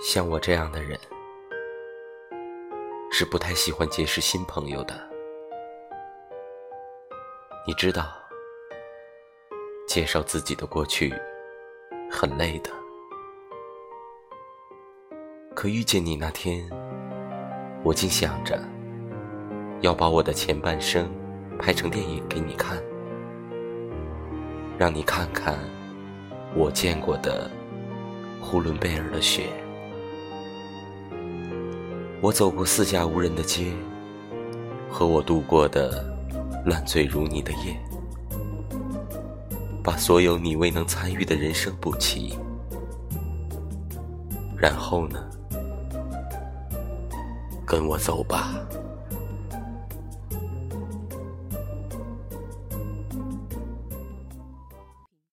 像我这样的人，是不太喜欢结识新朋友的。你知道，介绍自己的过去很累的。可遇见你那天，我竟想着要把我的前半生拍成电影给你看，让你看看我见过的呼伦贝尔的雪。我走过四下无人的街，和我度过的烂醉如泥的夜，把所有你未能参与的人生补齐。然后呢？跟我走吧。